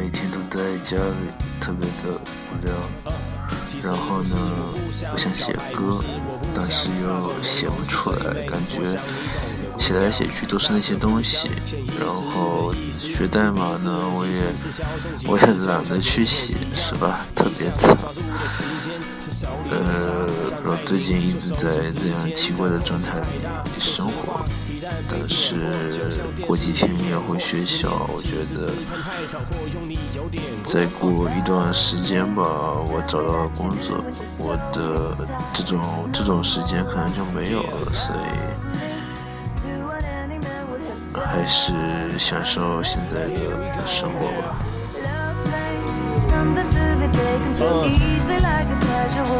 每天都在家里特别的无聊，然后呢，我想写歌，但是又写不出来，感觉写来写去都是那些东西。然后学代码呢，我也我也懒得去写，是吧？特别惨。呃，最近一直在这样奇怪的状态里生活。但是过几天要回学校，我觉得再过一段时间吧，我找到了工作，我的这种这种时间可能就没有了，所以还是享受现在的生活吧。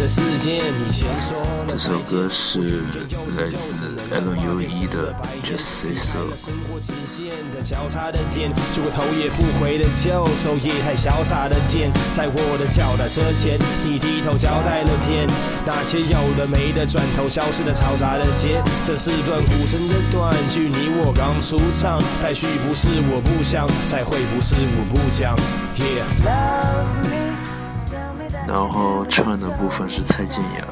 这首歌是来自 L U E 的 Just Say So。交叉的点，就个头也不回的就手也太潇洒的点，在我的脚踏车前，你低头交代了点，那些有的没的，转头消失的嘈杂的街，这是段无声的短句，你我刚出场，排序不是我不想，再会不是我不讲，Yeah。然后串的部分是蔡健雅。